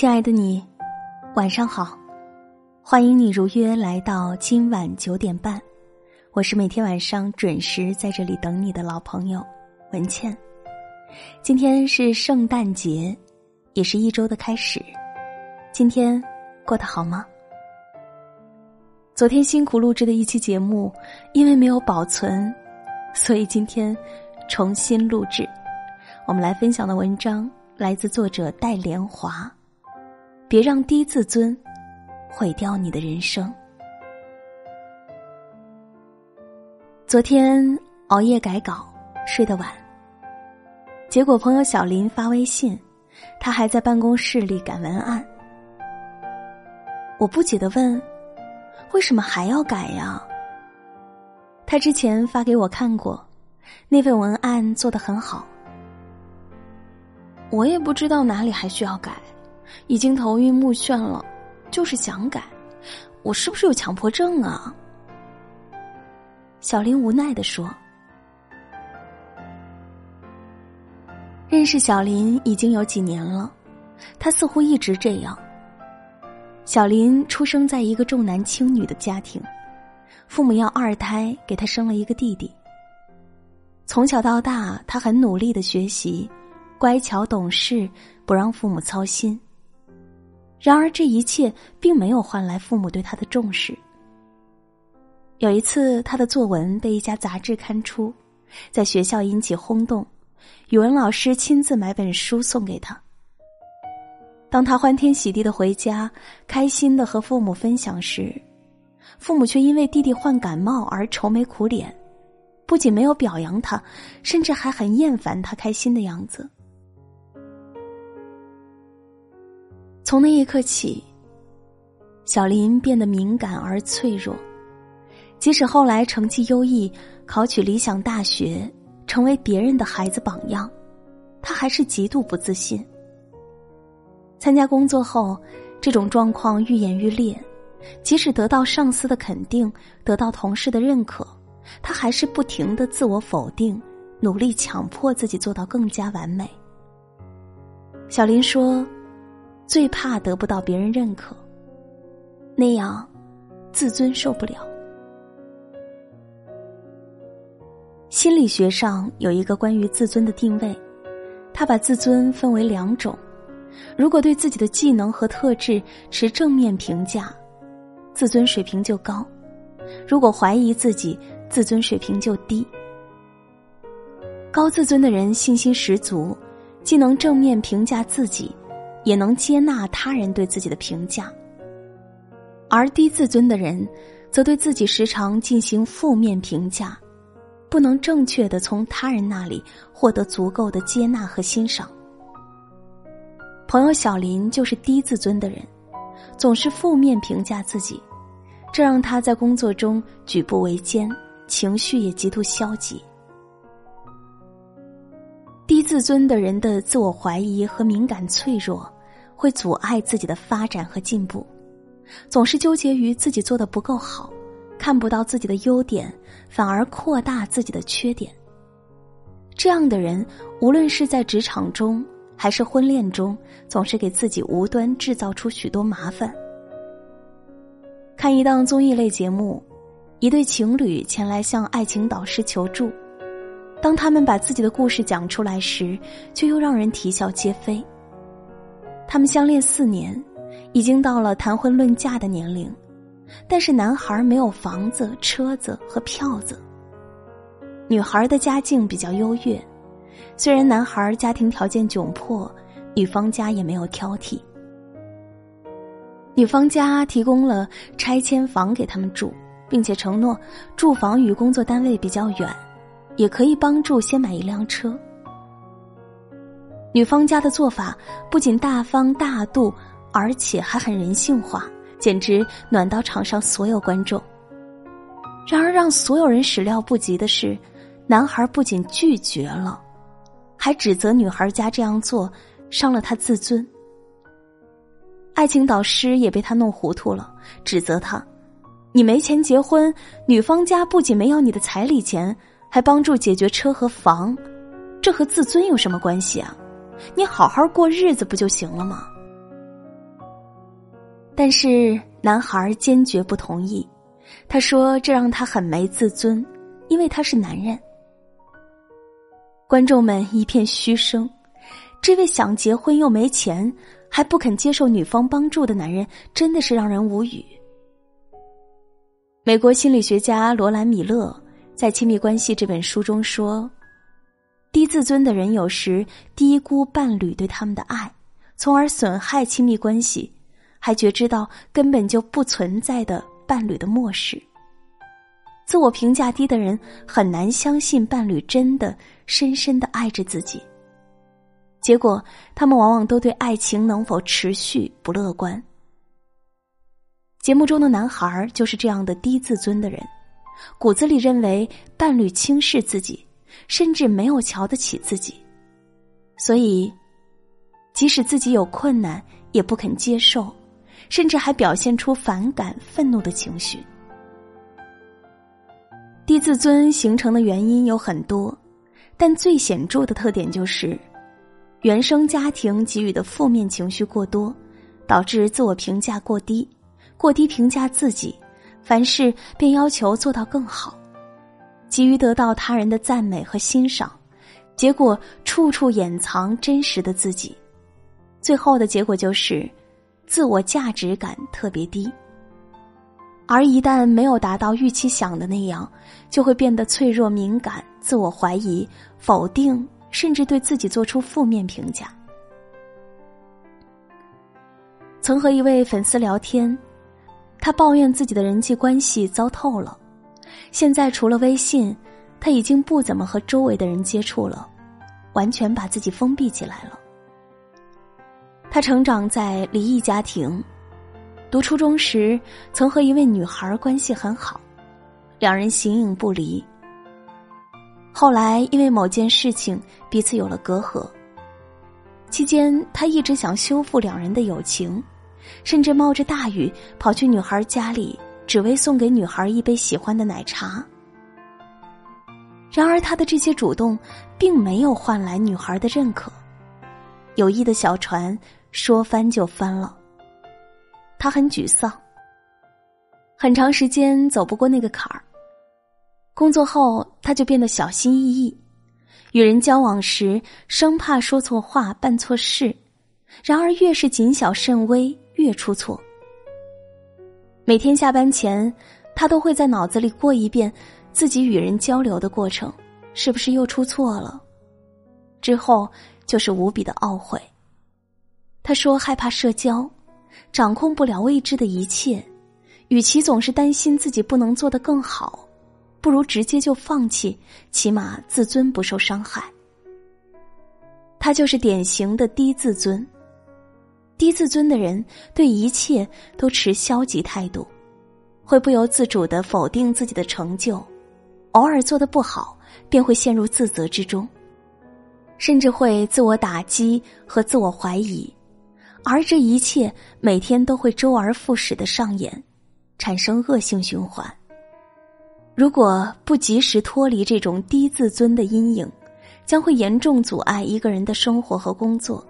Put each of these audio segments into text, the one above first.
亲爱的你，晚上好！欢迎你如约来到今晚九点半，我是每天晚上准时在这里等你的老朋友文倩。今天是圣诞节，也是一周的开始。今天过得好吗？昨天辛苦录制的一期节目，因为没有保存，所以今天重新录制。我们来分享的文章来自作者戴莲华。别让低自尊毁掉你的人生。昨天熬夜改稿，睡得晚，结果朋友小林发微信，他还在办公室里赶文案。我不解的问：“为什么还要改呀？”他之前发给我看过，那份文案做的很好。我也不知道哪里还需要改。已经头晕目眩了，就是想改，我是不是有强迫症啊？小林无奈的说。认识小林已经有几年了，他似乎一直这样。小林出生在一个重男轻女的家庭，父母要二胎，给他生了一个弟弟。从小到大，他很努力的学习，乖巧懂事，不让父母操心。然而，这一切并没有换来父母对他的重视。有一次，他的作文被一家杂志刊出，在学校引起轰动，语文老师亲自买本书送给他。当他欢天喜地的回家，开心的和父母分享时，父母却因为弟弟患感冒而愁眉苦脸，不仅没有表扬他，甚至还很厌烦他开心的样子。从那一刻起，小林变得敏感而脆弱。即使后来成绩优异，考取理想大学，成为别人的孩子榜样，他还是极度不自信。参加工作后，这种状况愈演愈烈。即使得到上司的肯定，得到同事的认可，他还是不停的自我否定，努力强迫自己做到更加完美。小林说。最怕得不到别人认可，那样自尊受不了。心理学上有一个关于自尊的定位，他把自尊分为两种：如果对自己的技能和特质持正面评价，自尊水平就高；如果怀疑自己，自尊水平就低。高自尊的人信心十足，既能正面评价自己。也能接纳他人对自己的评价，而低自尊的人，则对自己时常进行负面评价，不能正确的从他人那里获得足够的接纳和欣赏。朋友小林就是低自尊的人，总是负面评价自己，这让他在工作中举步维艰，情绪也极度消极。低自尊的人的自我怀疑和敏感脆弱，会阻碍自己的发展和进步，总是纠结于自己做的不够好，看不到自己的优点，反而扩大自己的缺点。这样的人，无论是在职场中还是婚恋中，总是给自己无端制造出许多麻烦。看一档综艺类节目，一对情侣前来向爱情导师求助。当他们把自己的故事讲出来时，却又让人啼笑皆非。他们相恋四年，已经到了谈婚论嫁的年龄，但是男孩没有房子、车子和票子。女孩的家境比较优越，虽然男孩家庭条件窘迫，女方家也没有挑剔。女方家提供了拆迁房给他们住，并且承诺住房与工作单位比较远。也可以帮助先买一辆车。女方家的做法不仅大方大度，而且还很人性化，简直暖到场上所有观众。然而，让所有人始料不及的是，男孩不仅拒绝了，还指责女孩家这样做伤了他自尊。爱情导师也被他弄糊涂了，指责他：“你没钱结婚，女方家不仅没要你的彩礼钱。”还帮助解决车和房，这和自尊有什么关系啊？你好好过日子不就行了吗？但是男孩坚决不同意，他说这让他很没自尊，因为他是男人。观众们一片嘘声，这位想结婚又没钱，还不肯接受女方帮助的男人，真的是让人无语。美国心理学家罗兰·米勒在《亲密关系》这本书中说。低自尊的人有时低估伴侣对他们的爱，从而损害亲密关系，还觉知到根本就不存在的伴侣的漠视。自我评价低的人很难相信伴侣真的深深的爱着自己，结果他们往往都对爱情能否持续不乐观。节目中的男孩就是这样的低自尊的人，骨子里认为伴侣轻视自己。甚至没有瞧得起自己，所以，即使自己有困难，也不肯接受，甚至还表现出反感、愤怒的情绪。低自尊形成的原因有很多，但最显著的特点就是，原生家庭给予的负面情绪过多，导致自我评价过低，过低评价自己，凡事便要求做到更好。急于得到他人的赞美和欣赏，结果处处掩藏真实的自己，最后的结果就是自我价值感特别低。而一旦没有达到预期想的那样，就会变得脆弱敏感、自我怀疑、否定，甚至对自己做出负面评价。曾和一位粉丝聊天，他抱怨自己的人际关系糟透了。现在除了微信，他已经不怎么和周围的人接触了，完全把自己封闭起来了。他成长在离异家庭，读初中时曾和一位女孩关系很好，两人形影不离。后来因为某件事情彼此有了隔阂，期间他一直想修复两人的友情，甚至冒着大雨跑去女孩家里。只为送给女孩一杯喜欢的奶茶。然而，他的这些主动并没有换来女孩的认可，友谊的小船说翻就翻了。他很沮丧，很长时间走不过那个坎儿。工作后，他就变得小心翼翼，与人交往时生怕说错话、办错事，然而越是谨小慎微，越出错。每天下班前，他都会在脑子里过一遍自己与人交流的过程，是不是又出错了？之后就是无比的懊悔。他说害怕社交，掌控不了未知的一切，与其总是担心自己不能做得更好，不如直接就放弃，起码自尊不受伤害。他就是典型的低自尊。低自尊的人对一切都持消极态度，会不由自主的否定自己的成就，偶尔做的不好便会陷入自责之中，甚至会自我打击和自我怀疑，而这一切每天都会周而复始的上演，产生恶性循环。如果不及时脱离这种低自尊的阴影，将会严重阻碍一个人的生活和工作。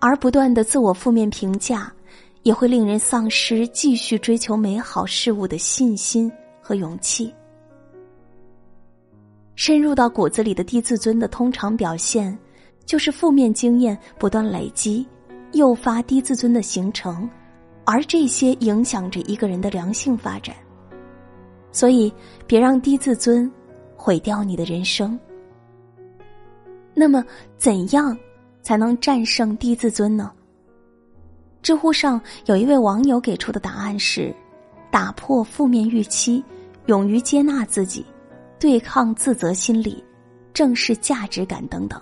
而不断的自我负面评价，也会令人丧失继续追求美好事物的信心和勇气。深入到骨子里的低自尊的通常表现，就是负面经验不断累积，诱发低自尊的形成，而这些影响着一个人的良性发展。所以，别让低自尊毁掉你的人生。那么，怎样？才能战胜低自尊呢？知乎上有一位网友给出的答案是：打破负面预期，勇于接纳自己，对抗自责心理，正视价值感等等。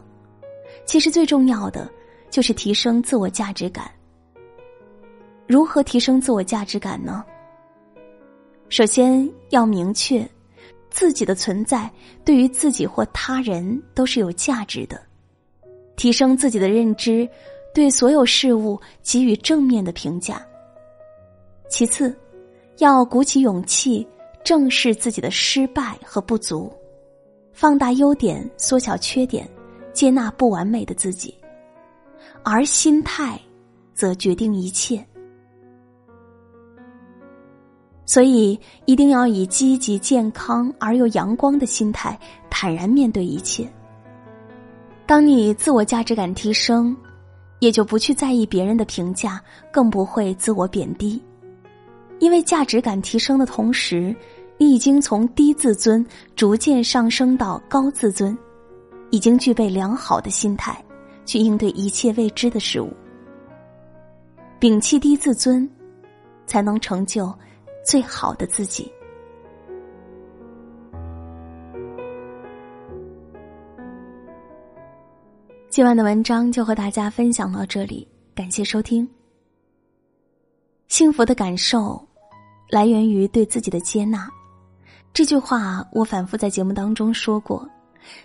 其实最重要的就是提升自我价值感。如何提升自我价值感呢？首先要明确，自己的存在对于自己或他人都是有价值的。提升自己的认知，对所有事物给予正面的评价。其次，要鼓起勇气，正视自己的失败和不足，放大优点，缩小缺点，接纳不完美的自己。而心态，则决定一切。所以一定要以积极、健康而又阳光的心态，坦然面对一切。当你自我价值感提升，也就不去在意别人的评价，更不会自我贬低。因为价值感提升的同时，你已经从低自尊逐渐上升到高自尊，已经具备良好的心态去应对一切未知的事物。摒弃低自尊，才能成就最好的自己。今晚的文章就和大家分享到这里，感谢收听。幸福的感受，来源于对自己的接纳。这句话我反复在节目当中说过，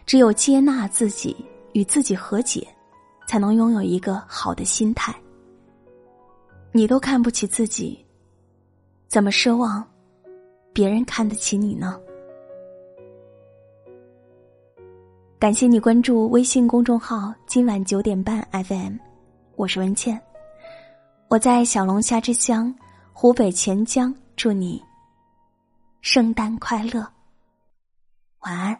只有接纳自己，与自己和解，才能拥有一个好的心态。你都看不起自己，怎么奢望别人看得起你呢？感谢你关注微信公众号“今晚九点半 FM”，我是文倩，我在小龙虾之乡湖北潜江，祝你圣诞快乐，晚安。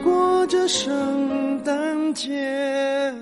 这圣诞节？